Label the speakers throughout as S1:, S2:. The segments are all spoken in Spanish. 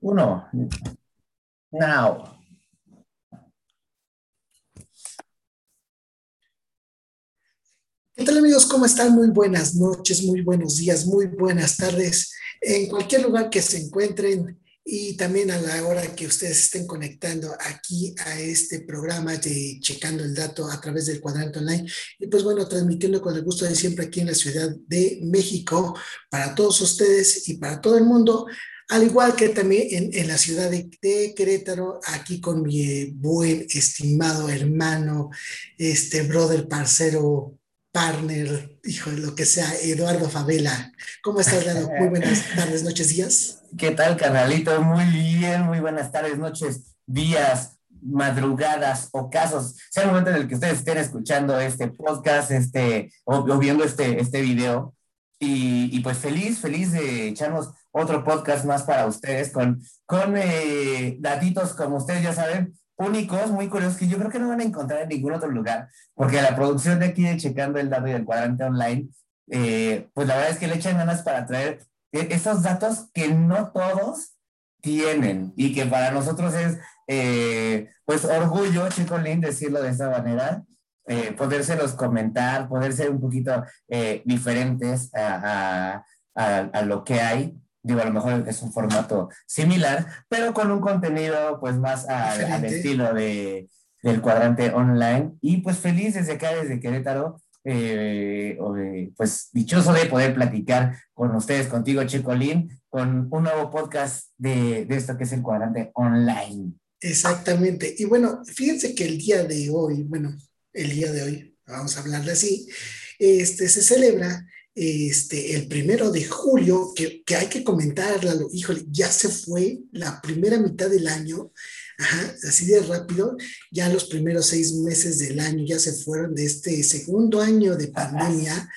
S1: Uno. Now.
S2: ¿Qué tal amigos? ¿Cómo están? Muy buenas noches, muy buenos días, muy buenas tardes. En cualquier lugar que se encuentren y también a la hora que ustedes estén conectando aquí a este programa de Checando el Dato a través del cuadrante online. Y pues bueno, transmitiendo con el gusto de siempre aquí en la Ciudad de México para todos ustedes y para todo el mundo al igual que también en, la ciudad de, Querétaro, aquí con mi buen, estimado hermano, este brother, parcero, partner, hijo de lo que sea, Eduardo Favela. ¿Cómo estás, Lalo? Muy buenas tardes, noches, días.
S1: ¿Qué tal, carnalito? Muy bien, muy buenas tardes, noches, días, madrugadas, o casos, sea el momento en el que ustedes estén escuchando este podcast, este, o, viendo este, este video. Y, y, pues feliz, feliz de echarnos otro podcast más para ustedes con, con eh, datitos, como ustedes ya saben, únicos, muy curiosos, que yo creo que no van a encontrar en ningún otro lugar, porque la producción de aquí de Checando el Dato y del Cuadrante Online, eh, pues la verdad es que le echan ganas para traer e-, esos datos que no todos tienen y que para nosotros es, eh, pues, orgullo, Chicolín, decirlo de esta manera, eh, podérselos comentar, poder ser un poquito diferentes a, a, lo que hay digo, a lo mejor es un formato similar, pero con un contenido pues más al estilo de, del cuadrante online. Y pues feliz desde acá, desde Querétaro, eh, pues dichoso de poder platicar con ustedes, contigo, Chicolín, con un nuevo podcast de, de esto que es el cuadrante online.
S2: Exactamente. Y bueno, fíjense que el día de hoy, bueno, el día de hoy, vamos a hablarle así, este, se celebra este, el primero de julio, que, que hay que comentarlo, híjole, ya se fue la primera mitad del año, así de rápido, ya los primeros seis meses del año ya se fueron de este segundo año de pandemia,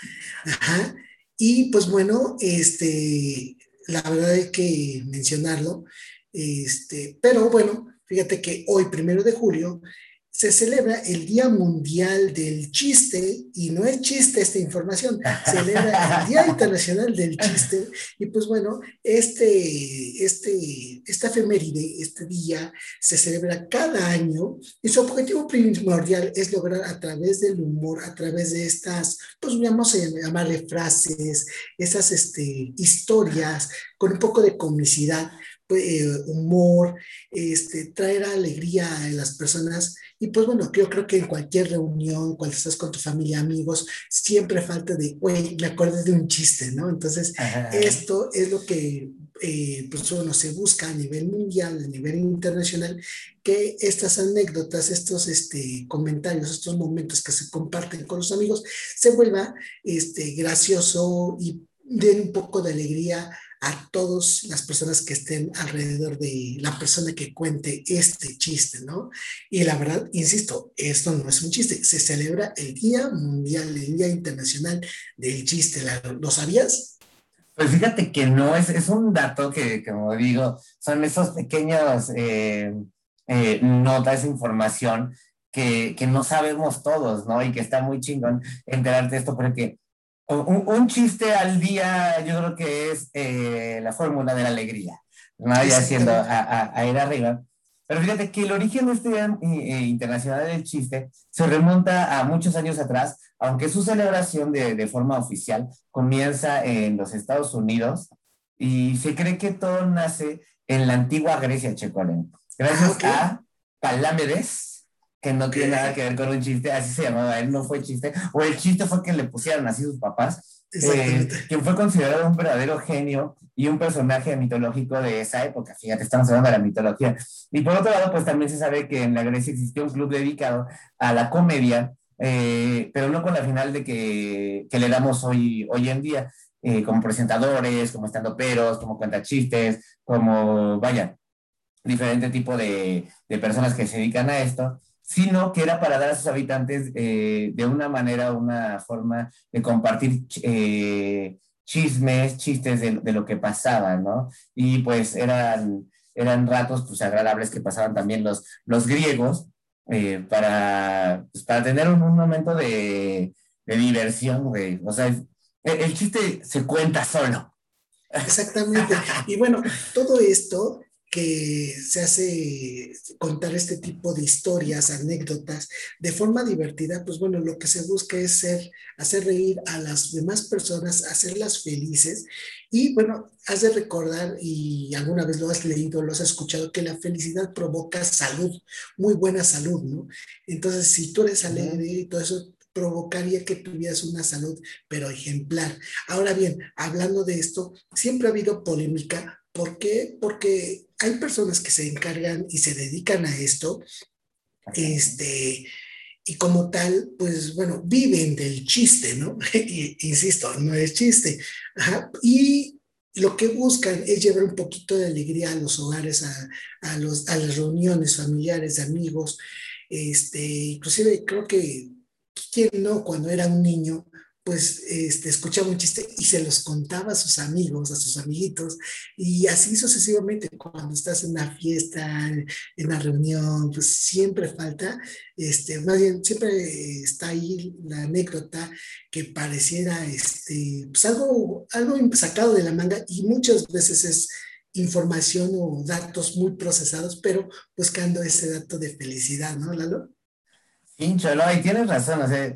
S2: ajá, y pues bueno, este, la verdad hay que mencionarlo, este, pero bueno, fíjate que hoy, primero de julio, se celebra el Día Mundial del Chiste, y no es chiste esta información, se celebra el Día Internacional del Chiste, y pues bueno, este, este, esta efeméride, este día, se celebra cada año, y su objetivo primordial es lograr a través del humor, a través de estas, pues vamos a llamarle frases, esas este, historias, con un poco de comicidad, pues, eh, humor, este, traer alegría a las personas. Y pues bueno, yo creo que en cualquier reunión, cuando estás con tu familia, amigos, siempre falta de, oye, me acuerdo de un chiste, ¿no? Entonces, esto es lo que eh, pues bueno, se busca a nivel mundial, a nivel internacional, que estas anécdotas, estos este, comentarios, estos momentos que se comparten con los amigos, se vuelva este, gracioso y den un poco de alegría a todas las personas que estén alrededor de la persona que cuente este chiste, ¿no? Y la verdad, insisto, esto no es un chiste, se celebra el Día Mundial, el Día Internacional del Chiste. ¿Lo sabías?
S1: Pues fíjate que no, es, es un dato que, como digo, son esos pequeños eh, eh, notas, información que, que, no sabemos todos, ¿no? Y que está muy chingón enterarte de esto, porque un, chiste al día, yo creo que es eh, la fórmula de la alegría, ¿no? Ya haciendo a, ir arriba. Pero fíjate que el origen de este Día eh, Internacional del Chiste se remonta a muchos años atrás, aunque su celebración de, de forma oficial comienza en los Estados Unidos y se cree que todo nace en la antigua Grecia, Checolén. Gracias ah, a Palámedes, que no tiene nada que ver con un chiste, así se llamaba, él no fue chiste, o el chiste fue que le pusieron así sus papás, eh, quien fue considerado un verdadero genio y un personaje mitológico de esa época, fíjate, estamos hablando de la mitología. Y por otro lado, pues también se sabe que en la Grecia existió un club dedicado a la comedia, eh, pero no con la final de que, que le damos hoy, hoy en día, eh, como presentadores, como estando peros, como chistes, como, vaya, diferente tipo de, de personas que se dedican a esto sino que era para dar a sus habitantes eh, de una manera, una forma de compartir eh, chismes, chistes de, lo que pasaba, ¿no? Y pues eran, eran ratos pues agradables que pasaban también los, los griegos eh, para, pues, para tener un, momento de, diversión. O sea, el chiste se cuenta solo.
S2: Exactamente. Y bueno, todo esto que se hace contar este tipo de historias, anécdotas, de forma divertida, pues bueno, lo que se busca es ser, hacer reír a las demás personas, hacerlas felices. Y bueno, has de recordar, y alguna vez lo has leído, lo has escuchado, que la felicidad provoca salud, muy buena salud, ¿no? Entonces, si tú eres alegre y todo eso, provocaría que tuvieras una salud, pero ejemplar. Ahora bien, hablando de esto, siempre ha habido polémica. ¿Por qué? Porque hay personas que se encargan y se dedican a esto, este, y como tal, pues bueno, viven del chiste, ¿no? Insisto, no es chiste. Y lo que buscan es llevar un poquito de alegría a los hogares, a, a, los, a las reuniones familiares, amigos. Este, inclusive creo que ¿quién no cuando era un niño pues este, escuchaba un chiste y se los contaba a sus amigos, a sus amiguitos, y así sucesivamente, cuando estás en una fiesta, en una reunión, pues siempre falta, este, más bien, siempre está ahí la anécdota que pareciera este, pues algo, algo sacado de la manga y muchas veces es información o datos muy procesados, pero buscando ese dato de felicidad, ¿no, Lalo?
S1: No, y tienes razón, o sea,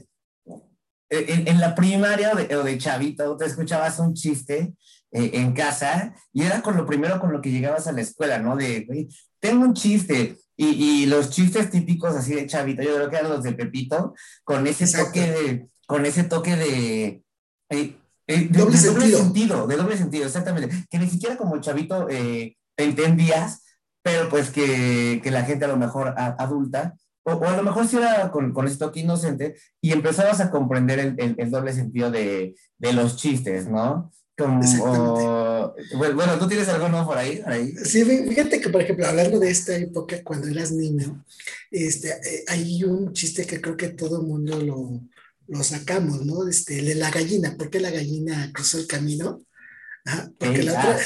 S1: en, la primaria o de, chavito, te escuchabas un chiste eh, en casa y era con lo primero con lo que llegabas a la escuela, ¿no? De, tengo un chiste. Y, y, los chistes típicos así de chavito, yo creo que eran los de Pepito, con ese toque de, con ese toque de, eh, eh, de, doble, sentido. De doble sentido, exactamente. Que ni siquiera como chavito entendías, pero pues que, que, la gente a lo mejor adulta o, a lo mejor si era con, con toque inocente y empezabas a comprender el, el, doble sentido de, de, los chistes, ¿no? Como, bueno, ¿tú tienes algo nuevo por ahí,
S2: Sí, fíjate que, por ejemplo, hablando de esta época, cuando eras niño, este, eh, hay un chiste que creo que todo el mundo lo, lo sacamos, ¿no? Este, de la gallina, ¿por qué la gallina cruzó el camino? Porque la otra,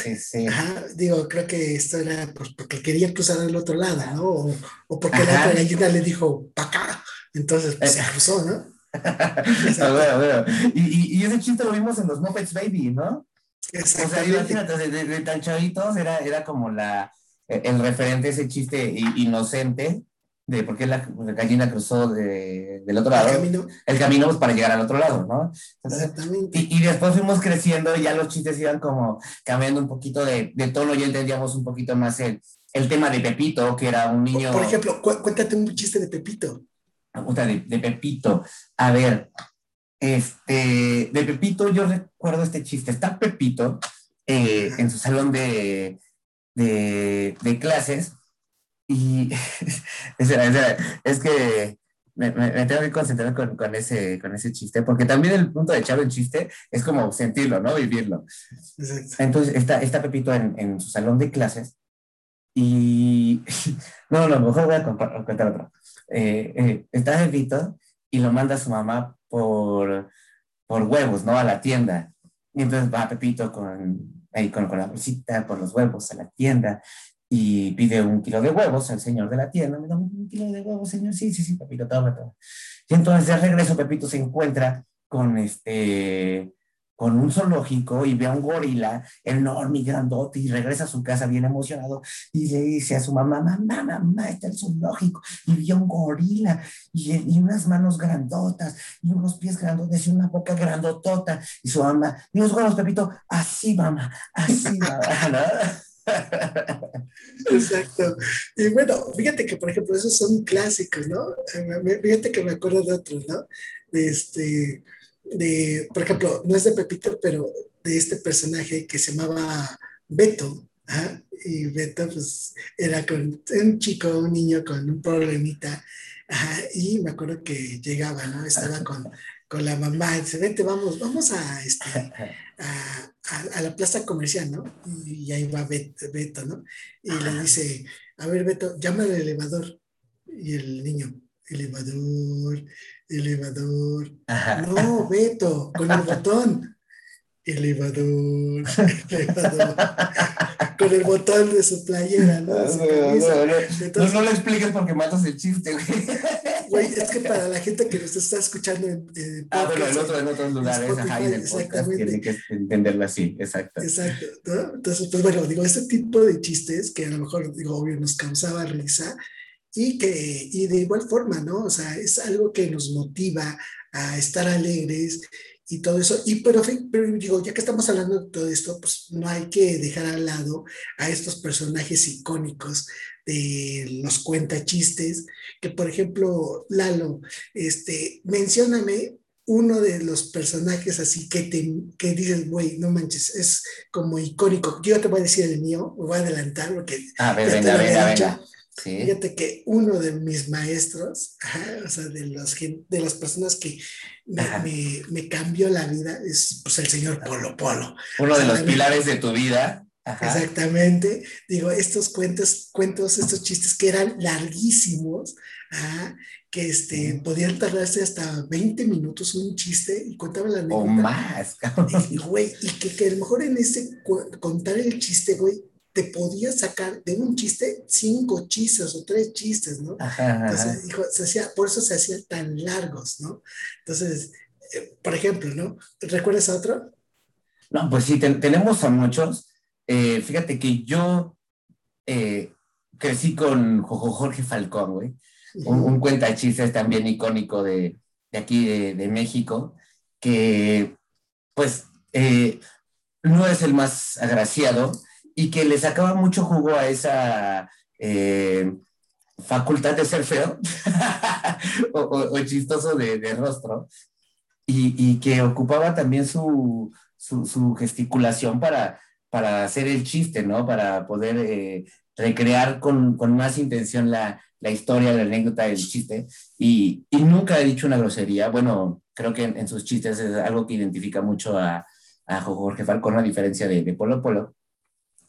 S2: ah, digo, creo que esto era pues, porque quería cruzar al otro lado, ¿no? O, o porque la otra gallina le dijo, pa' acá. Entonces, pues se cruzó, ¿no?
S1: a ver, a ver. Y, y, ese chiste lo vimos en los Muppets Baby, ¿no? Exactamente. O sea, imagínate, de, de, tan chavitos era, era como la, el referente, ese chiste inocente de por qué la, gallina cruzó de, del otro lado. El camino. El camino pues, para llegar al otro lado, ¿no? Exactamente. Y, y, después fuimos creciendo y ya los chistes iban como cambiando un poquito de, de tono y entendíamos un poquito más el, el tema de Pepito, que era un niño...
S2: Por ejemplo, cuéntate un chiste de Pepito.
S1: De, de Pepito. A ver, este, de Pepito yo recuerdo este chiste. Está Pepito eh, en su salón de, de, de clases y es que me, tengo que concentrar con, con, ese, con ese chiste, porque también el punto de echar un chiste es como sentirlo, ¿no? Vivirlo. Entonces está, está Pepito en, en, su salón de clases y... No, no, mejor voy a contar, otro. Eh, eh, está Pepito y lo manda a su mamá por, por huevos, ¿no? A la tienda. Y entonces va Pepito con, ahí con, con la bolsita, por los huevos a la tienda y pide un kilo de huevos al señor de la tienda. Me da un kilo de huevos, señor. Sí, sí, sí, Pepito, toma, toma. Y entonces de regreso Pepito se encuentra con este con un zoológico y ve a un gorila enorme y grandote y regresa a su casa bien emocionado y le dice a su mamá, mamá, mamá, está el zoológico y vio un gorila y, y, unas manos grandotas y unos pies grandotes y una boca grandotota y su mamá, y los huevos, Pepito, así mamá, así mamá.
S2: Exacto. Y bueno, fíjate que, por ejemplo, esos son clásicos, ¿no? Fíjate que me acuerdo de otros, ¿no? Este, de, por ejemplo, no es de Pepito, pero de este personaje que se llamaba Beto. Y Beto, pues, era un chico, un niño con un problemita. Y me acuerdo que llegaba, ¿no? Estaba con, con la mamá, dice, vente, vamos, vamos a, este, a, a, la plaza comercial, ¿no? Y, ahí va Beto, ¿no? Y le dice, a ver, Beto, llama al elevador. Y el niño, elevador, elevador. No, Beto, con el botón. Elevador, elevador. con el botón de su playera, ¿no?
S1: No, no, no, expliques porque matas el chiste, güey.
S2: Güey, es que para la gente que nos está escuchando en,
S1: en ah, bueno, en, otro, en otros lugares, ajá, en el podcast tiene que entenderlo así, exacto.
S2: Exacto, ¿no? Entonces, pues bueno, digo, este tipo de chistes que a lo mejor, digo, obvio, nos causaba risa y que, y de igual forma, ¿no? O sea, es algo que nos motiva a estar alegres y todo eso. Y pero, pero digo, ya que estamos hablando de todo esto, pues no hay que dejar al lado a estos personajes icónicos de los cuentachistes, que por ejemplo, Lalo, este, mencióname uno de los personajes así que, te, que dices, güey, no manches, es como icónico. Yo te voy a decir el mío, me voy a adelantar porque...
S1: Ah, venga, venga, venga.
S2: Fíjate que uno de mis maestros, o sea, de, los, de las personas que me, me, cambió la vida, es pues, el señor Polo Polo.
S1: Uno de los pilares de tu vida.
S2: Exactamente. Digo, estos cuentos, cuentos, estos chistes que eran larguísimos, que este, podían tardarse hasta 20 minutos un chiste y contaban la
S1: anécdota. O más,
S2: Y, güey, y que, que a lo mejor en ese contar el chiste, güey, te podía sacar de un chiste cinco chistes o tres chistes, ¿no? Entonces, dijo, se hacía, por eso se hacían tan largos, ¿no? Entonces, eh, por ejemplo, ¿no? ¿Recuerdas a otro?
S1: No, pues sí, tenemos a muchos. Eh, fíjate que yo eh, crecí con Jorge Falcón, güey. Un, cuenta chistes también icónico de, de aquí de, de, México, que pues no es el más agraciado, y que le sacaba mucho jugo a esa eh, facultad de ser feo o, chistoso de, rostro y, que ocupaba también su, su, gesticulación para, para hacer el chiste, ¿no? Para poder eh, recrear con, con, más intención la, la, historia, la anécdota del chiste. Y, y, nunca ha dicho una grosería. Bueno, creo que en, sus chistes es algo que identifica mucho a, a Jorge Falcón, a diferencia de, de Polo Polo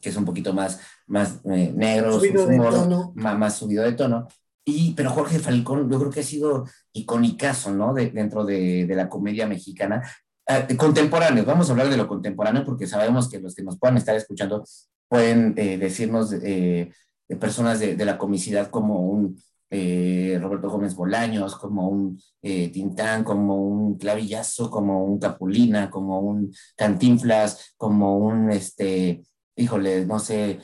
S1: que es un poquito más, más eh, negro,
S2: subido de tono.
S1: Más, más, subido de tono. Y, pero Jorge Falcón, yo creo que ha sido icónicazo, ¿no? De, dentro de, de, la comedia mexicana. Eh, contemporáneos, vamos a hablar de lo contemporáneo porque sabemos que los que nos puedan estar escuchando pueden eh, decirnos de personas de, la comicidad como un Roberto Gómez Bolaños, como un Tintán, como un Clavillazo, como un Capulina, como un Cantinflas, como un este, híjole, no sé,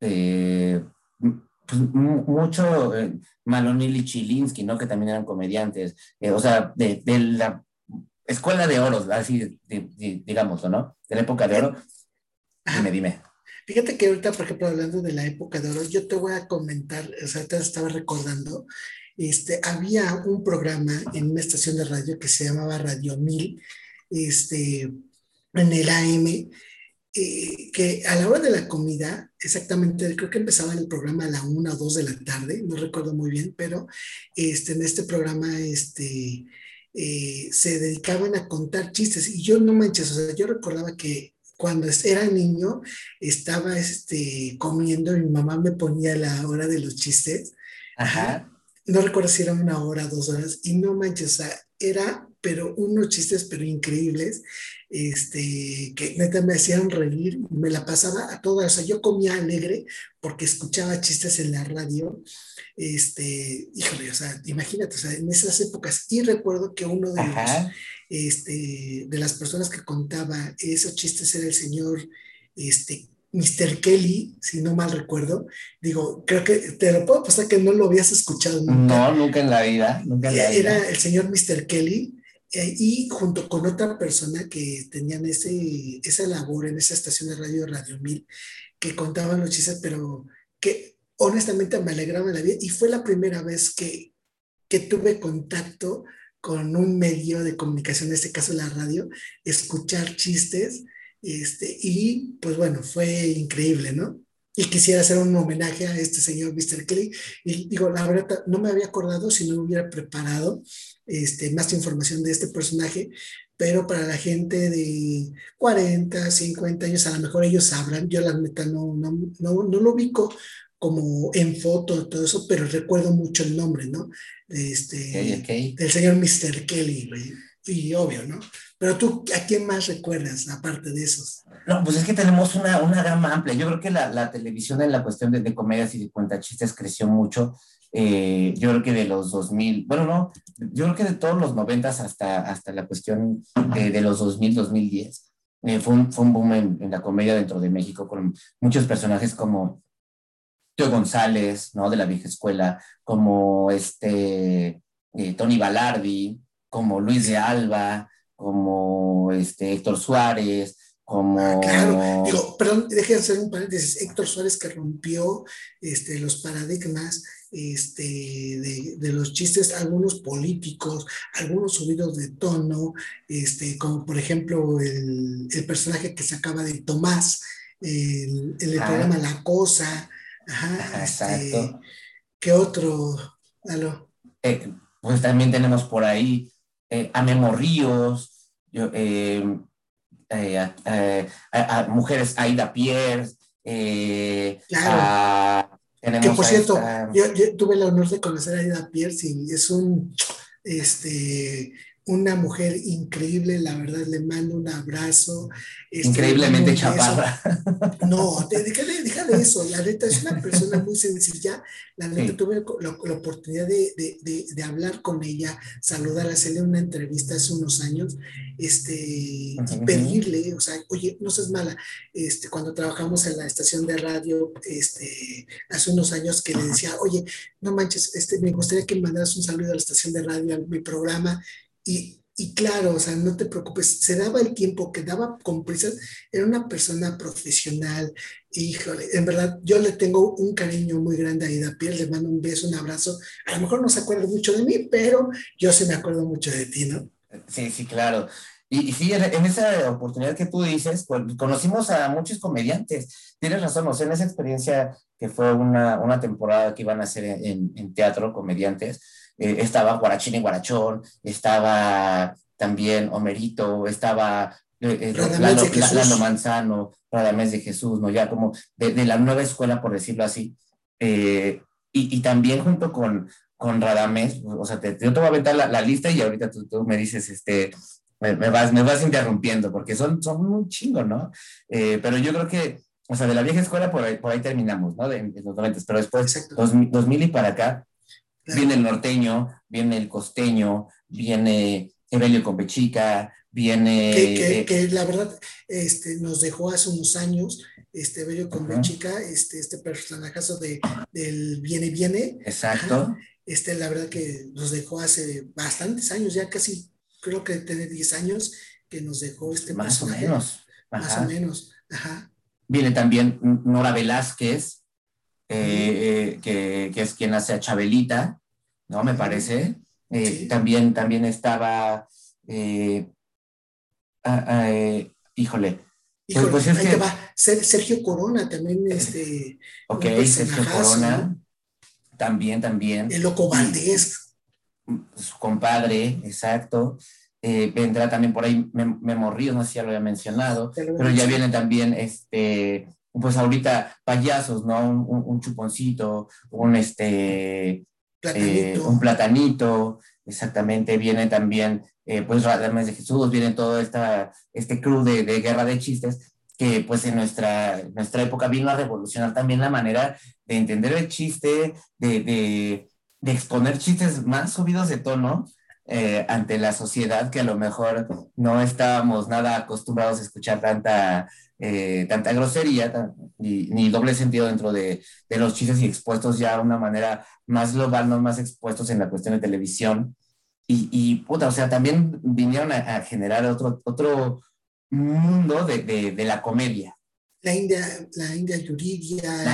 S1: eh, pues, mucho eh, Malonil y Chilinsky, ¿no? Que también eran comediantes, eh, o sea, de, la escuela de oro, así, digamos, ¿no? De la época de oro. Dime, dime.
S2: Fíjate que ahorita, por ejemplo, hablando de la época de oro, yo te voy a comentar, o sea, te estaba recordando, este, había un programa en una estación de radio que se llamaba Radio 1000, este, en el AM, eh, que a la hora de la comida, exactamente, creo que empezaba el programa a la una o dos de la tarde, no recuerdo muy bien, pero este, en este programa este, eh, se dedicaban a contar chistes y yo no manches, o sea, yo recordaba que cuando era niño estaba este, comiendo y mi mamá me ponía la hora de los chistes.
S1: Ajá.
S2: No recuerdo si era una hora, dos horas, y no manches, o sea, era, pero unos chistes, pero increíbles este, que neta me hacían reír, me la pasaba a todas, o sea, yo comía alegre porque escuchaba chistes en la radio, este, híjole, o sea, imagínate, o sea, en esas épocas, y recuerdo que uno de los, este, de las personas que contaba esos chistes era el señor, este, Mr. Kelly, si no mal recuerdo, digo, creo que te lo puedo pasar que no lo habías escuchado
S1: nunca. No, nunca en la vida, nunca en la vida.
S2: Era el señor Mr. Kelly, y junto con otra persona que tenían ese, esa labor en esa estación de radio, Radio 1000, que contaban los chistes, pero que honestamente me alegraban la vida. Y fue la primera vez que, que tuve contacto con un medio de comunicación, en este caso la radio, escuchar chistes. Este, y pues bueno, fue increíble, ¿no? Y quisiera hacer un homenaje a este señor Mr. Kelly. Y digo, la verdad, no me había acordado si no me hubiera preparado este, más información de este personaje, pero para la gente de 40, 50 años, a lo mejor ellos sabrán, yo la neta no, no, no, no lo ubico como en foto, todo eso, pero recuerdo mucho el nombre, ¿no? Este, Del señor Mr. Kelly, y obvio, ¿no? Pero tú, ¿a quién más recuerdas aparte de esos?
S1: No, pues es que tenemos una, una gama amplia. Yo creo que la, la televisión en la cuestión de, de comedias y de cuentachistes creció mucho eh, yo creo que de los 2000, bueno, no, yo creo que de todos los 90 hasta, hasta la cuestión de, los 2000, 2010. Eh, fue, un, fue un boom en, en, la comedia dentro de México con muchos personajes como Teo González, ¿no? De la vieja escuela, como este eh, Tony Balardi, como Luis de Alba, como este Héctor Suárez, como... Ah,
S2: claro, digo, perdón, déjenme hacer un paréntesis. Héctor Suárez que rompió este, los paradigmas este, de, de, los chistes, algunos políticos, algunos subidos de tono, este, como por ejemplo el, el personaje que se acaba de Tomás, el, el ah. programa La Cosa. Ajá, este, exacto. ¿Qué otro?
S1: Eh, pues también tenemos por ahí eh, a Memo Ríos, yo, eh, eh, a, mujeres, Aida Pierre, eh,
S2: claro. que por cierto, yo, tuve el honor de conocer a Aida Pierce y es un, este, una mujer increíble, la verdad, le mando un abrazo.
S1: Este, Increíblemente chaparra.
S2: No, déjale, déjale, eso, la neta es una persona muy sencilla, la neta tuve la, oportunidad de, de, de, hablar con ella, saludar, hacerle una entrevista hace unos años, este, y pedirle, o sea, oye, no seas mala, este, cuando trabajamos en la estación de radio, este, hace unos años que le decía, oye, no manches, este, me gustaría que me mandaras un saludo a la estación de radio, a mi programa, y, y, claro, o sea, no te preocupes, se daba el tiempo, que daba con prisas, era una persona profesional, híjole, en verdad, yo le tengo un cariño muy grande a Ida Pierre, le mando un beso, un abrazo, a lo mejor no se acuerda mucho de mí, pero yo sí me acuerdo mucho de ti, ¿no?
S1: Sí, sí, claro. Y, y sí, en esa oportunidad que tú dices, conocimos a muchos comediantes. Tienes razón, o sea, en esa experiencia que fue una, una temporada que iban a hacer en, en teatro, comediantes, eh, estaba Guarachín y Guarachón, estaba también Homerito, estaba eh, eh Lalo, Manzano, Radamés de Jesús, ¿no? Ya como de, la nueva escuela, por decirlo así. Eh, y, y, también junto con, con Radamés, o sea, te, yo te voy a aventar la, la lista y ahorita tú, tú, me dices, este, me, vas, me vas interrumpiendo, porque son, son un chingo, ¿no? Eh, pero yo creo que, o sea, de la vieja escuela por ahí, por ahí terminamos, ¿no? De, los 90, pero después, 2000, 2000 y para acá, Viene el norteño, viene el costeño, viene Evelio Compechica, viene...
S2: Que, que, la verdad este, nos dejó hace unos años, este Evelio Compechica, este, este personajazo de, del Viene Viene.
S1: Exacto.
S2: este, la verdad que nos dejó hace bastantes años, ya casi creo que tiene 10 años que nos dejó este
S1: Más o menos.
S2: Más o menos. Ajá.
S1: Viene también Nora Velázquez, eh, eh, que, que, es quien hace a Chabelita, ¿no? Me parece. Eh, también, también estaba, ah, ah, híjole.
S2: Pues, pues es que, va. Sergio Corona también, este.
S1: Ok, Sergio Corona. También, también.
S2: El Loco Valdés.
S1: Su compadre, exacto. vendrá también por ahí Memo Ríos, no sé si ya lo había mencionado, pero ya viene también este pues ahorita payasos, ¿no? Un, chuponcito, un este, eh, un platanito, exactamente, viene también, eh, pues Radames de Jesús, viene todo esta, este crew de, de, guerra de chistes, que pues en nuestra, nuestra época vino a revolucionar también la manera de entender el chiste, de, de, de exponer chistes más subidos de tono, eh, ante la sociedad que a lo mejor no estábamos nada acostumbrados a escuchar tanta, eh, tanta grosería ni, doble sentido dentro de, de, los chistes y expuestos ya de una manera más global, no más expuestos en la cuestión de televisión. Y, y puta, o sea, también vinieron a, generar otro, otro mundo de, de, de la comedia
S2: la India, la India Yuridia,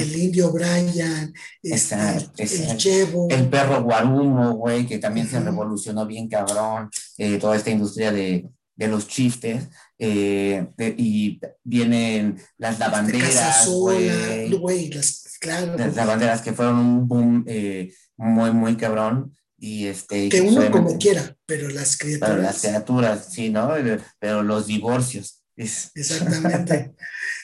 S2: el, indio Brian, este, el, Chevo.
S1: El perro Guarumo, güey, que también se revolucionó bien cabrón, eh, toda esta industria de, de los chistes, eh, y vienen las lavanderas,
S2: güey. Las, claro.
S1: Las lavanderas que fueron un boom eh, muy, muy cabrón. Y este,
S2: que uno como quiera, pero las criaturas.
S1: Pero las criaturas, sí, ¿no? Pero los divorcios
S2: Exactamente.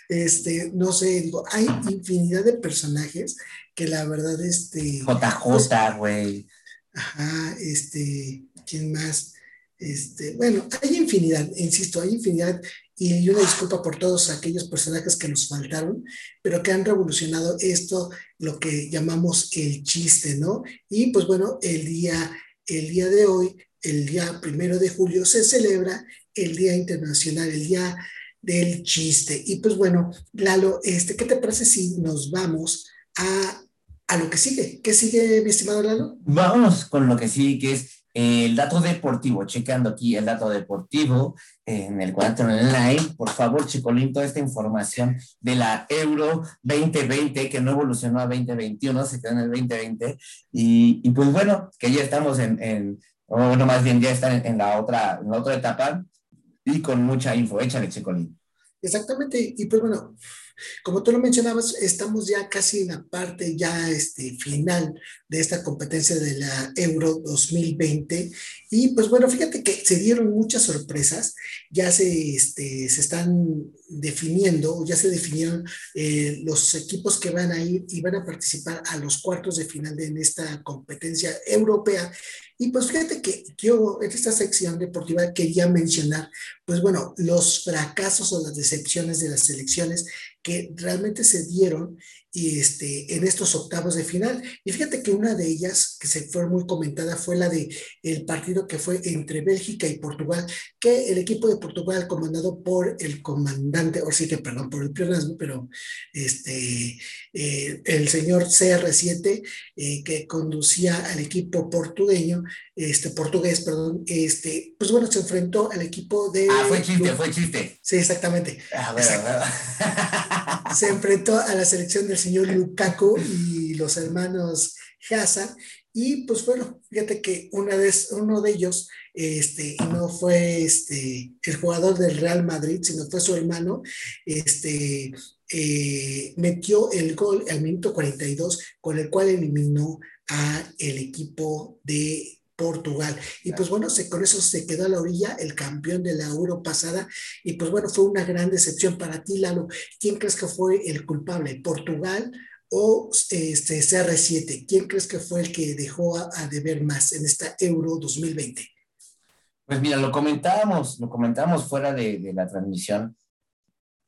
S2: este, no sé, digo, hay infinidad de personajes que la verdad, este.
S1: JJ, pues, güey.
S2: ajá, este, ¿quién más? Este, bueno, hay infinidad, insisto, hay infinidad. y una disculpa por todos aquellos personajes que nos faltaron, pero que han revolucionado esto, lo que llamamos el chiste, ¿no? Y pues bueno, el día, el día de hoy, el día primero de julio, se celebra el Día Internacional, el Día del Chiste. Y pues bueno, Lalo, este, ¿qué te parece si nos vamos a, a lo que sigue? ¿Qué sigue, mi estimado Lalo?
S1: Vamos con lo que sigue, que es el dato deportivo, checando aquí el dato deportivo en el cuadro online, por favor, Chicolín, toda esta información de la Euro 2020 que no evolucionó a 2021, se quedó en el 2020, y, y pues bueno, que ya estamos en, en o bueno, más bien ya están en, la otra, en la otra etapa y con mucha info. Échale, Chicolín.
S2: Exactamente, y pues bueno, como tú lo mencionabas, estamos ya casi en la parte ya este, final de esta competencia de la Euro 2020. Y pues bueno, fíjate que se dieron muchas sorpresas, ya se, este, se están definiendo, ya se definieron eh, los equipos que van a ir y van a participar a los cuartos de final de, en esta competencia europea. Y pues fíjate que yo en esta sección deportiva quería mencionar, pues bueno, los fracasos o las decepciones de las selecciones que realmente se dieron y este, en estos octavos de final. Y fíjate que una de ellas, que se fue muy comentada, fue la de el partido que fue entre Bélgica y Portugal, que el equipo de Portugal, comandado por el comandante, o sí perdón, por el pionazgo, pero este, eh, el señor CR7, eh, que conducía al equipo portugueño, este, portugués, perdón, este, pues bueno, se enfrentó al equipo de...
S1: Ah, fue chiste, fue chiste.
S2: Sí, exactamente. Ah, se enfrentó a la selección del señor Lukaku y los hermanos Hazard. Y pues bueno, fíjate que una vez, uno de ellos este, no fue este, el jugador del Real Madrid, sino fue su hermano, este, eh, metió el gol al minuto 42, con el cual eliminó a el equipo de Portugal. Y pues bueno, se, con eso se quedó a la orilla el campeón de la Euro pasada. Y pues bueno, fue una gran decepción para ti, Lalo. ¿Quién crees que fue el culpable? ¿Portugal o este CR7? ¿Quién crees que fue el que dejó a, deber más en esta Euro 2020?
S1: Pues mira, lo comentábamos, lo comentábamos fuera de, la transmisión.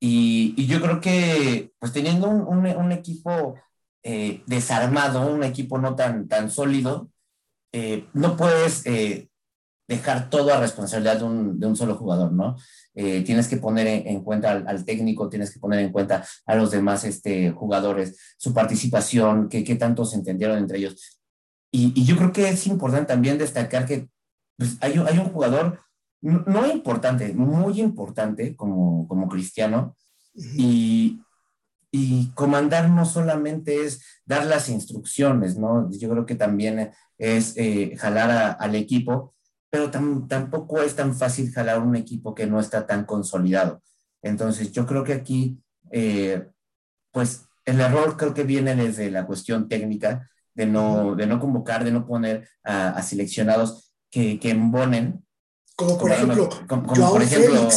S1: Y, yo creo que, pues teniendo un, equipo eh, desarmado, un equipo no tan, tan sólido, eh, no puedes eh, dejar todo a responsabilidad de un, solo jugador, ¿no? Eh, tienes que poner en, cuenta al, técnico, tienes que poner en cuenta a los demás este, jugadores, su participación, qué tanto se entendieron entre ellos. Y, yo creo que es importante también destacar que pues, hay, hay, un jugador no, importante, muy importante como, como cristiano, y, y comandar no solamente es dar las instrucciones, ¿no? Yo creo que también es eh, jalar al equipo, pero tampoco es tan fácil jalar un equipo que no está tan consolidado. Entonces, yo creo que aquí, eh, pues, el error creo que viene desde la cuestión técnica de no, de no convocar, de no poner a, seleccionados que, que embonen.
S2: Como por ejemplo,
S1: como, por ejemplo,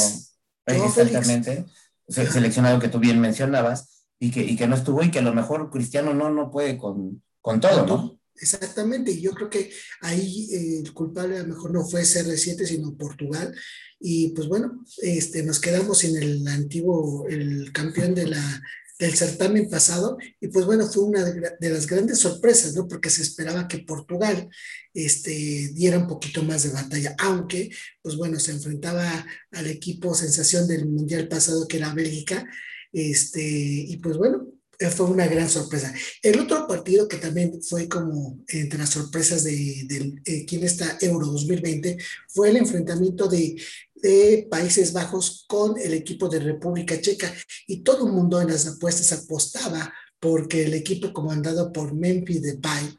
S1: exactamente, seleccionado que tú bien mencionabas, y que, y que no estuvo, y que a lo mejor Cristiano no, no puede con, con todo, ¿no?
S2: Exactamente, y yo creo que ahí eh, el culpable a lo mejor no fue CR7, sino Portugal. Y pues bueno, este, nos quedamos sin el antiguo, el campeón de la, del certamen pasado. Y pues bueno, fue una de, las grandes sorpresas, ¿no? Porque se esperaba que Portugal este, diera un poquito más de batalla, aunque pues bueno, se enfrentaba al equipo sensación del Mundial pasado que era Bélgica. Este, y pues bueno, fue una gran sorpresa. El otro partido que también fue como entre las sorpresas de, de, eh, quién está Euro 2020 fue el enfrentamiento de, de, Países Bajos con el equipo de República Checa y todo el mundo en las apuestas apostaba porque el equipo comandado por Memphis Depay,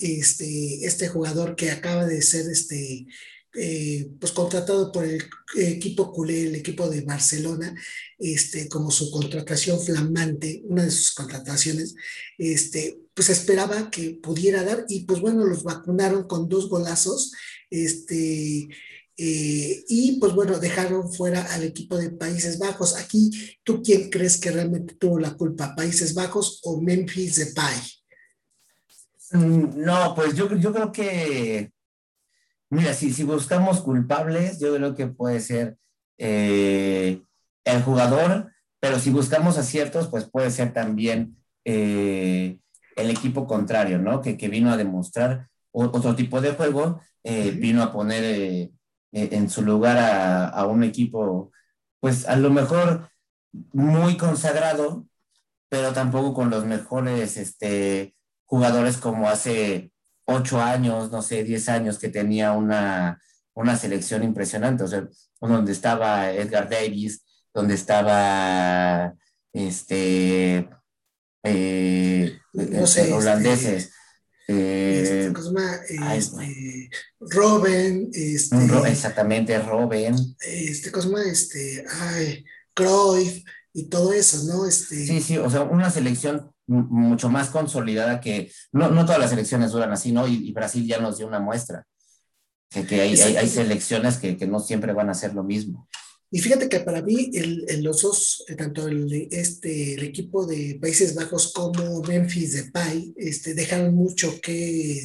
S2: este, este jugador que acaba de ser este, eh, pues contratado por el equipo culé, el equipo de Barcelona, este, como su contratación flamante, una de sus contrataciones, este, pues esperaba que pudiera dar y pues bueno, los vacunaron con dos golazos, este, eh, y pues bueno, dejaron fuera al equipo de Países Bajos. Aquí, ¿tú quién crees que realmente tuvo la culpa? ¿Países Bajos o Memphis Depay?
S1: Mm, no, pues yo, yo creo que Mira, si, si buscamos culpables, yo creo que puede ser eh, el jugador, pero si buscamos aciertos, pues puede ser también eh, el equipo contrario, ¿no? Que, que, vino a demostrar otro tipo de juego, eh, vino a poner en su lugar a, a, un equipo, pues a lo mejor muy consagrado, pero tampoco con los mejores este, jugadores como hace ocho años, no sé, diez años que tenía una, una selección impresionante, o sea, donde estaba Edgar Davis, donde estaba este eh, no sé, este, holandeses.
S2: Este, eh, este, Robin, este,
S1: exactamente, Robin.
S2: Este, Cosma, este, ay, Cruyff y todo eso, ¿no? Este...
S1: Sí, sí, o sea, una selección mucho más consolidada que, no, no todas las selecciones duran así, ¿no? Y, Brasil ya nos dio una muestra, que, que hay, hay, hay, selecciones que, que, no siempre van a ser lo mismo.
S2: Y fíjate que para mí el, los dos, eh, tanto el, este, el equipo de Países Bajos como Memphis Depay, este, dejaron mucho que,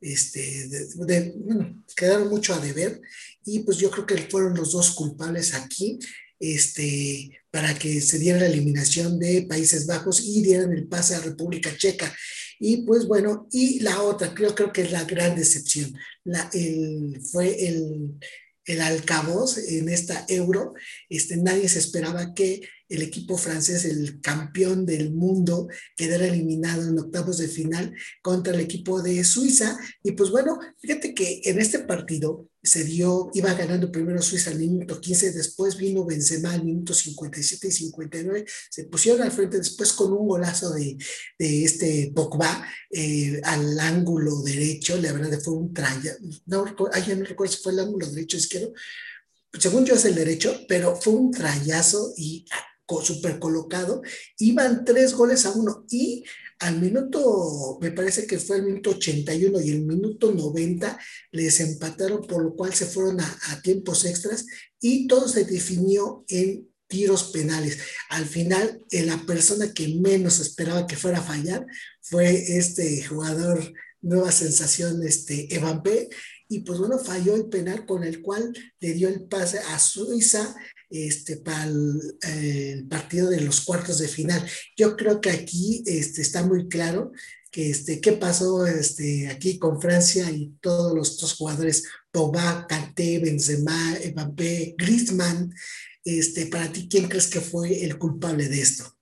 S2: este, de, bueno, quedaron mucho a deber y pues yo creo que fueron los dos culpables aquí este, para que se diera la eliminación de Países Bajos y dieran el pase a República Checa. Y pues bueno, y la otra, creo, creo que es la gran decepción, la, el, fue el, el alcaboz en esta euro. Este, nadie se esperaba que el equipo francés, el campeón del mundo, quedara eliminado en octavos de final contra el equipo de Suiza. Y pues bueno, fíjate que en este partido se dio, iba ganando primero Suiza al minuto 15, después vino Benzema al minuto 57 y 59, se pusieron al frente después con un golazo de, de este Pogba eh, al ángulo derecho, la verdad fue un traya, no, ya no recuerdo si fue el ángulo derecho o izquierdo, según yo es el derecho, pero fue un trayazo y súper colocado, iban tres goles a uno y al minuto, me parece que fue el minuto 81 y el minuto 90, les empataron, por lo cual se fueron a, tiempos extras y todo se definió en tiros penales. Al final, eh, la persona que menos esperaba que fuera a fallar fue este jugador, nueva sensación, este Evan P. Y pues bueno, falló el penal con el cual le dio el pase a Suiza este, para el, partido de los cuartos de final. Yo creo que aquí este, está muy claro que este, qué pasó este, aquí con Francia y todos los otros jugadores, Pogba, Kanté, Benzema, Mbappé, Griezmann. Este, para ti, ¿quién crees que fue el culpable de esto?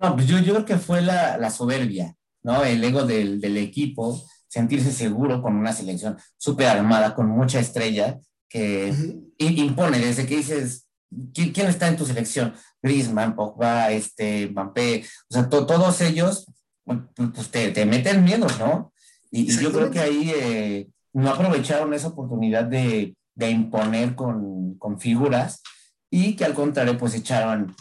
S1: No, pues yo, yo creo que fue la, la soberbia, ¿no? El ego del, del, equipo, sentirse seguro con una selección súper armada, con mucha estrella, que impone desde que dices, ¿quién, está en tu selección? Griezmann, Pogba, este, Mbappé, o sea, todos ellos, pues, te, te, meten miedo, ¿no? Y, yo creo que ahí eh, no aprovecharon esa oportunidad de, de imponer con, con, figuras y que al contrario, pues echaron,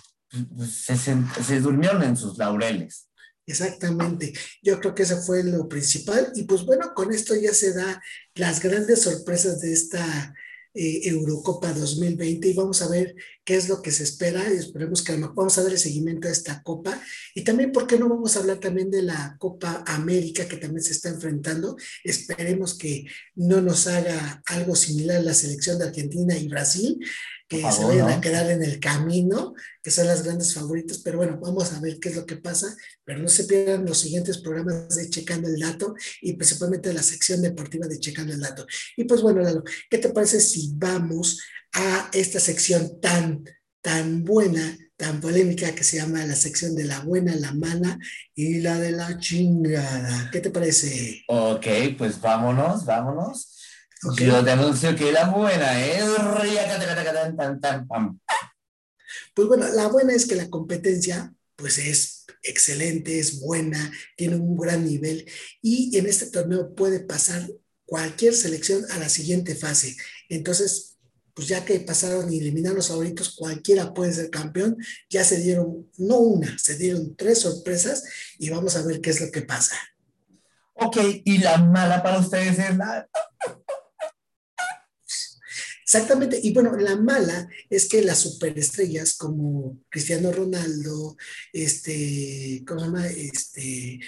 S1: pues, se, se durmieron en sus laureles.
S2: Exactamente. Yo creo que eso fue lo principal. Y pues bueno, con esto ya se da las grandes sorpresas de esta eh, Eurocopa 2020 y vamos a ver qué es lo que se espera y esperemos que vamos a dar el seguimiento a esta copa. Y también, ¿por qué no vamos a hablar también de la Copa América que también se está enfrentando? Esperemos que no nos haga algo similar la selección de Argentina y Brasil, que se vayan a quedar en el camino, que son las grandes favoritas, pero bueno, vamos a ver qué es lo que pasa, pero no se pierdan los siguientes programas de Checando el Dato y principalmente la sección deportiva de Checando el Dato. Y pues bueno, Lalo, ¿qué te parece si vamos a esta sección tan, tan buena, tan polémica que se llama la sección de la buena, la mala y la de la chingada? ¿Qué te parece?
S1: Ok, pues vámonos, vámonos. Yo te anuncio que la buena es...
S2: Pues bueno, la buena es que la competencia pues es excelente, es buena, tiene un gran nivel y en este torneo puede pasar cualquier selección a la siguiente fase. Entonces, pues ya que pasaron y eliminaron los favoritos, cualquiera puede ser campeón. Ya se dieron, no una, se dieron tres sorpresas y vamos a ver qué es lo que pasa.
S1: Ok, y la mala para ustedes es la...
S2: Exactamente. Y bueno, la mala es que las superestrellas como Cristiano Ronaldo, este, ¿cómo se llama? Este,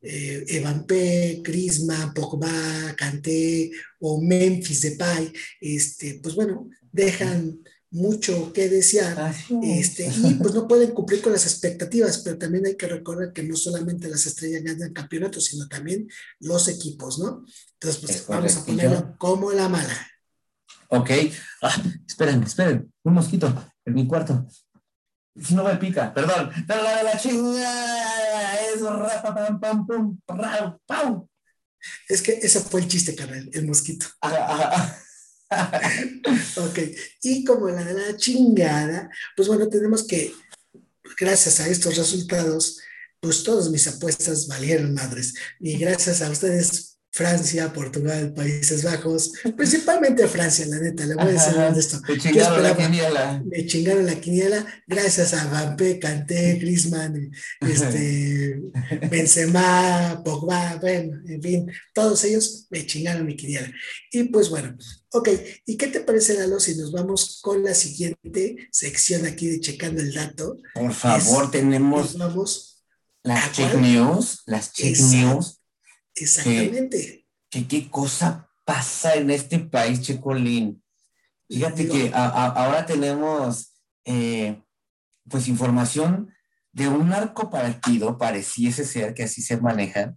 S2: eh, Evan P., Crisma, Pogba, Kanté o Memphis Depay, este, pues bueno, dejan, mucho que desear este, y pues no pueden cumplir con las expectativas, pero también hay que recordar que no solamente las estrellas ganan campeonatos, sino también los equipos, ¿no? Entonces, pues vamos a ponerlo como la mala.
S1: Ok. Ah, esperen, esperen. Un mosquito en mi cuarto. Si no me pica, perdón. Pero la de la chingada. Eso, rapa, pam, pam, pum, pam.
S2: Es que ese fue el chiste, carnal, el mosquito. ok. Y como la de la chingada, pues bueno, tenemos que, gracias a estos resultados, pues todas mis apuestas valieron madres. Y gracias a ustedes Francia, Portugal, Países Bajos, principalmente Francia, la neta, le voy a decir esto.
S1: Me chingaron la quiniela.
S2: Me chingaron la quiniela gracias a Vampé, Canté, Griezmann, este, Benzema, Pogba, bueno, en fin, todos ellos me chingaron mi quiniela. Y pues bueno, ok, ¿y qué te parece, Lalo, si nos vamos con la siguiente sección aquí de Checando el Dato?
S1: Por favor, tenemos
S2: vamos
S1: las check news, las check news
S2: Exactamente.
S1: ¿Qué, cosa pasa en este país, Checolín? Fíjate que ahora tenemos eh, pues información de un narco partido, pareciese ser que así se maneja,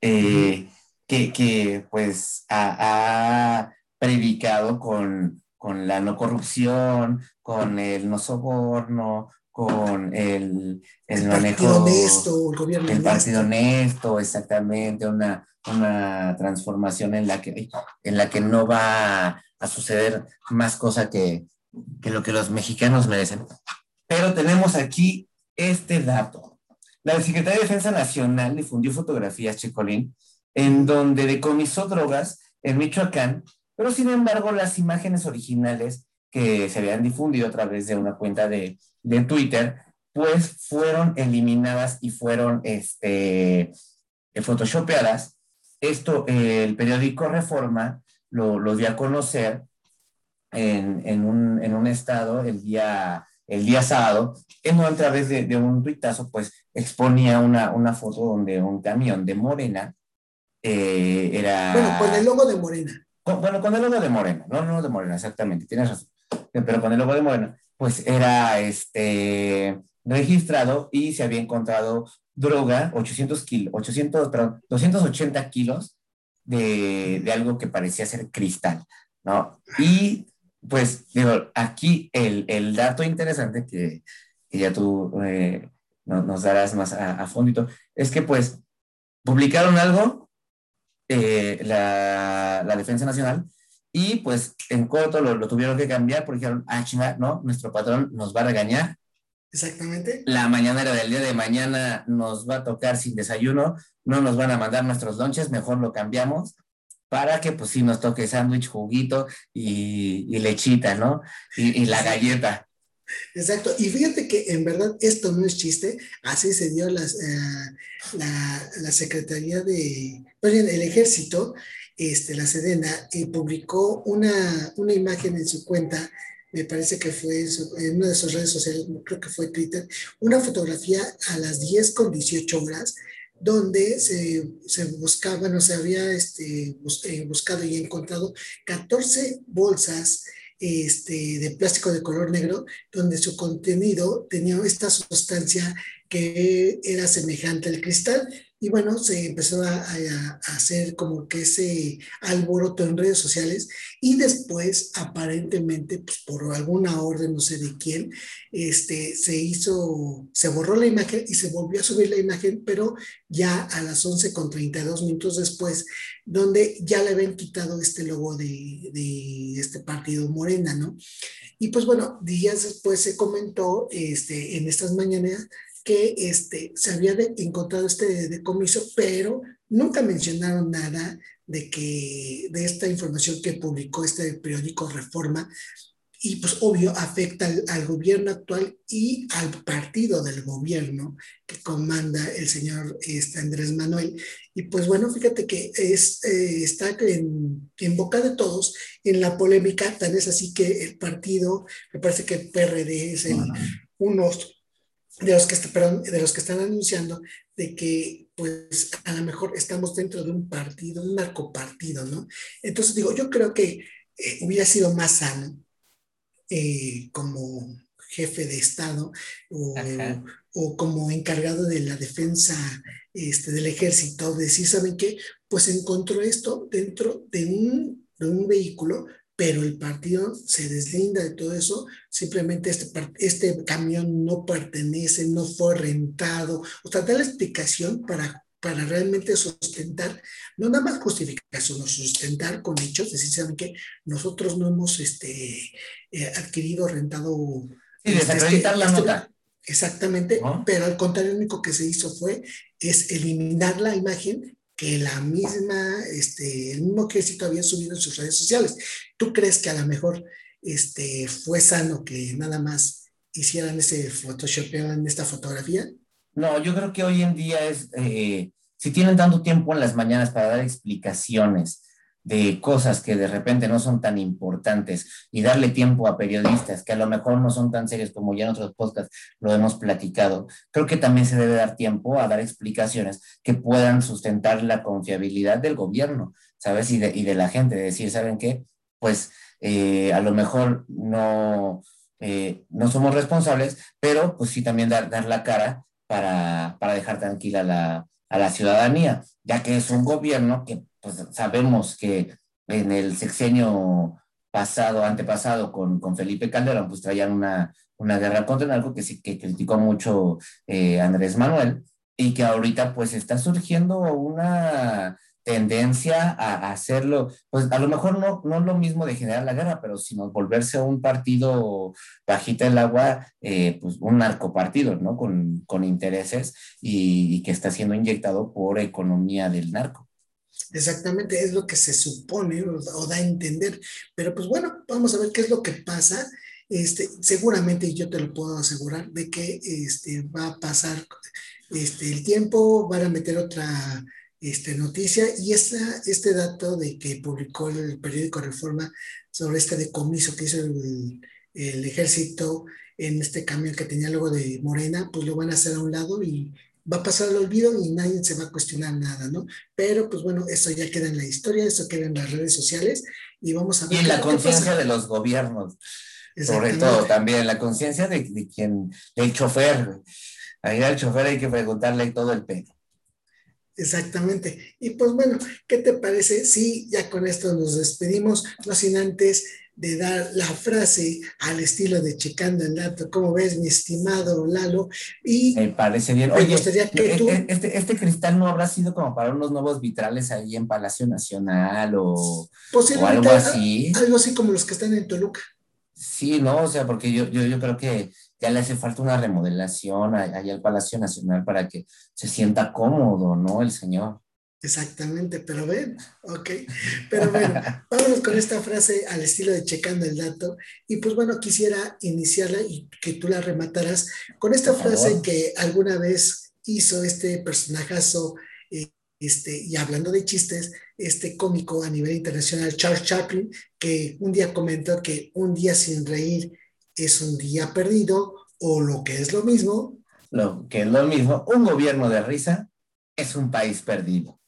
S1: eh, que, pues ha, predicado con, con, la no corrupción, con el no soborno, con el, el,
S2: partido honesto, el gobierno
S1: el partido honesto, exactamente, una, una transformación en la que, en la que no va a suceder más cosa que, que lo que los mexicanos merecen. Pero tenemos aquí este dato. La Secretaría de Defensa Nacional difundió fotografías, Chicolín, en donde decomisó drogas en Michoacán, pero sin embargo las imágenes originales que se habían difundido a través de una cuenta de, de Twitter, pues fueron eliminadas y fueron este, photoshopeadas. Esto, el periódico Reforma lo, lo dio a conocer en, en, un, en, un, estado el día, el día sábado, en a través de, de, un tuitazo, pues exponía una, una foto donde un camión de Morena eh, era...
S2: Bueno, con el logo de Morena.
S1: bueno, con el logo de Morena, no, no de Morena, exactamente, tienes razón, pero con el logo de Morena pues era este, registrado y se había encontrado droga, 800 kilos, 800, perdón, 280 kilos de, de, algo que parecía ser cristal, ¿no? Y pues, digo, aquí el, el dato interesante que, que ya tú eh, nos darás más a, a, fondito, es que pues publicaron algo, eh, la, la Defensa Nacional, y pues en corto lo, tuvieron que cambiar porque dijeron, ah, chinga, no, nuestro patrón nos va a regañar.
S2: Exactamente.
S1: La mañanera del día de mañana nos va a tocar sin desayuno, no nos van a mandar nuestros lunches, mejor lo cambiamos para que pues sí nos toque sándwich, juguito y, lechita, ¿no? Y, la galleta.
S2: Exacto, y fíjate que en verdad esto no es chiste, así se dio las, eh, la, la, Secretaría de, el ejército este, la Sedena, y publicó una, una imagen en su cuenta, me parece que fue en una de sus redes sociales, creo que fue Twitter, una fotografía a las 10 con 18 horas, donde se, se buscaban, o se había este, eh, buscado y encontrado 14 bolsas este, de plástico de color negro, donde su contenido tenía esta sustancia que era semejante al cristal, y bueno, se empezó a, hacer como que ese alboroto en redes sociales y después, aparentemente, pues por alguna orden, no sé de quién, este, se hizo, se borró la imagen y se volvió a subir la imagen, pero ya a las 11 con 32 minutos después, donde ya le habían quitado este logo de, de este partido Morena, ¿no? Y pues bueno, días después se comentó este, en estas mañanas que este, se había encontrado este decomiso, pero nunca mencionaron nada de, que, de esta información que publicó este periódico Reforma. Y pues obvio afecta al, gobierno actual y al partido del gobierno que comanda el señor este, Andrés Manuel. Y pues bueno, fíjate que es, eh, está en, en, boca de todos en la polémica, tal es así que el partido, me parece que el PRD es el, unos de los que, perdón, de los que están anunciando de que pues a lo mejor estamos dentro de un partido, un narcopartido, ¿no? Entonces digo, yo creo que eh, hubiera sido más sano eh, como jefe de Estado o, o, como encargado de la defensa este, del ejército, decir, ¿saben qué? Pues encontró esto dentro de un, de un vehículo pero el partido se deslinda de todo eso, simplemente este, este camión no pertenece, no fue rentado, o sea, da la explicación para, para realmente sustentar, no nada más justificación, sino sustentar con hechos, decir, ¿saben que Nosotros no hemos este, eh, adquirido, rentado...
S1: Sí, este, desacreditar la este nota.
S2: Exactamente, pero al contrario, lo único que se hizo fue es eliminar la imagen que la misma, este, el mismo ejército había subido en sus redes sociales. ¿Tú crees que a lo mejor este, fue sano que nada más hicieran ese Photoshop en esta fotografía?
S1: No, yo creo que hoy en día es, eh, si tienen tanto tiempo en las mañanas para dar explicaciones de cosas que de repente no son tan importantes y darle tiempo a periodistas que a lo mejor no son tan serios como ya en otros podcasts lo hemos platicado, creo que también se debe dar tiempo a dar explicaciones que puedan sustentar la confiabilidad del gobierno, ¿sabes? Y de, y de la gente, decir, ¿saben qué? Pues eh, a lo mejor no, eh, no somos responsables, pero pues sí también dar, dar la cara para, para dejar tranquila la, a la ciudadanía, ya que es un gobierno que pues sabemos que en el sexenio pasado, antepasado con, con Felipe Calderón, pues traían una, una guerra contra el narco que, sí, que criticó mucho eh, Andrés Manuel y que ahorita pues está surgiendo una tendencia a, hacerlo, pues a lo mejor no, no lo mismo de generar la guerra, pero sino volverse un partido bajita el agua, eh, pues un narcopartido, ¿no? Con, con intereses y, que está siendo inyectado por economía del narco.
S2: Exactamente, es lo que se supone o, da a entender. Pero pues bueno, vamos a ver qué es lo que pasa. Este, seguramente yo te lo puedo asegurar de que este, va a pasar este, el tiempo, van a meter otra este, noticia y esta, este dato de que publicó el periódico Reforma sobre este decomiso que hizo el, el ejército en este cambio que tenía luego de Morena, pues lo van a hacer a un lado y va a pasar al olvido y nadie se va a cuestionar nada, ¿no? Pero pues bueno, eso ya queda en la historia, eso queda en las redes sociales y vamos a
S1: ver. Y en la conciencia de los gobiernos, sobre todo también, la conciencia de, de, quien, del chofer. Ahí al chofer hay que preguntarle todo el pedo.
S2: Exactamente. Y pues bueno, ¿qué te parece si ya con esto nos despedimos, no sin antes de dar la frase al estilo de Checando el Dato. ¿Cómo ves, mi estimado Lalo? Y
S1: me parece bien. Oye, gustaría que tú... este, este cristal no habrá sido como para unos nuevos vitrales ahí en Palacio Nacional o, o algo así.
S2: Algo así como los que están en Toluca.
S1: Sí, no, o sea, porque yo, yo, yo creo que ya le hace falta una remodelación ahí al Palacio Nacional para que se sienta cómodo, ¿no? El señor.
S2: Exactamente, pero ven, ok. Pero bueno, vámonos con esta frase al estilo de checando el dato. Y pues bueno, quisiera iniciarla y que tú la remataras con esta frase que alguna vez hizo este personajazo, eh, este, y hablando de chistes, este cómico a nivel internacional, Charles Chaplin, que un día comentó que un día sin reír es un día perdido, o lo que es lo mismo.
S1: Lo que es lo mismo, un gobierno de risa es un país perdido.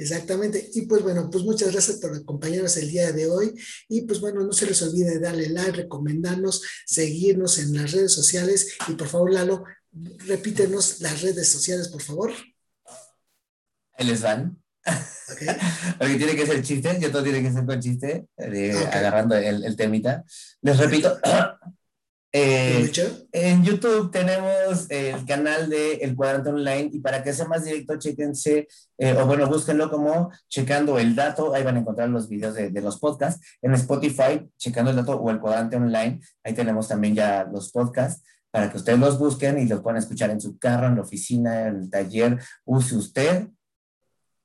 S2: Exactamente. Y pues bueno, pues muchas gracias por acompañarnos el día de hoy. Y pues bueno, no se les olvide darle like, recomendarnos, seguirnos en las redes sociales. Y por favor, Lalo, repítenos las redes sociales, por favor.
S1: Ahí les van. Okay. Porque tiene que ser chiste, yo todo tiene que ser con chiste, agarrando el, el temita. Les repito, eh, en YouTube tenemos el canal de El Cuadrante Online y para que sea más directo, chequense, eh, o bueno, búsquenlo como checando el dato, ahí van a encontrar los videos de, de, los podcasts. En Spotify, checando el dato o El Cuadrante Online, ahí tenemos también ya los podcasts para que ustedes los busquen y los puedan escuchar en su carro, en la oficina, en el taller. Use usted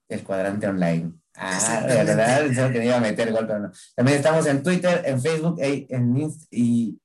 S1: El Cuadrante Online. Ah, de verdad, pensaba que me iba a meter golpe. No. También estamos en Twitter, en Facebook en Inst y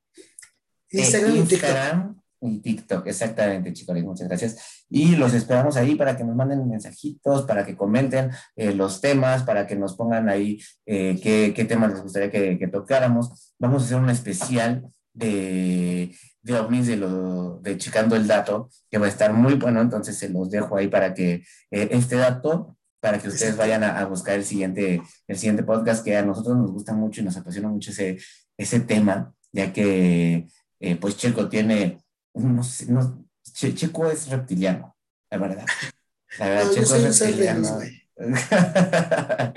S1: Instagram, Instagram y, TikTok. exactamente, chicos, muchas gracias. Y los esperamos ahí para que nos manden mensajitos, para que comenten eh, los temas, para que nos pongan ahí eh, qué, qué, temas les gustaría que, que, tocáramos. Vamos a hacer un especial de, de ovnis, de, lo, de checando el dato, que va a estar muy bueno, entonces se los dejo ahí para que eh, este dato para que ustedes vayan a, a, buscar el siguiente, el siguiente podcast que a nosotros nos gusta mucho y nos apasiona mucho ese, ese tema ya que eh, pues Checo tiene, no sé, no, Checo es reptiliano, la verdad. La verdad, Checo es reptiliano.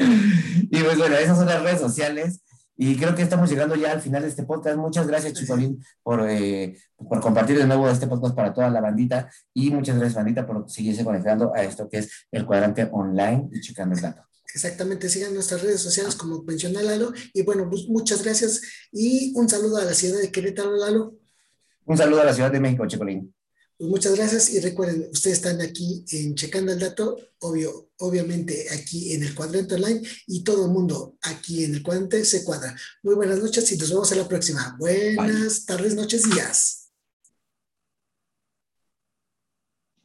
S1: y pues bueno, esas son las redes sociales. Y creo que estamos llegando ya al final de este podcast. Muchas gracias, Chicolín, por, eh, por compartir de nuevo este podcast para toda la bandita. Y muchas gracias, bandita, por seguirse conectando a esto que es el cuadrante online y checando el dato.
S2: Exactamente, sigan nuestras redes sociales como mencionó Lalo. Y bueno, pues, muchas gracias y un saludo a la ciudad de Querétaro, Lalo.
S1: Un saludo a la Ciudad de México, Chicolín.
S2: Pues muchas gracias y recuerden, ustedes están aquí en Checando el Dato, obvio, obviamente aquí en el cuadrante online y todo el mundo aquí en el cuadrante se cuadra. Muy buenas noches y nos vemos en la próxima. Buenas tardes, noches, días.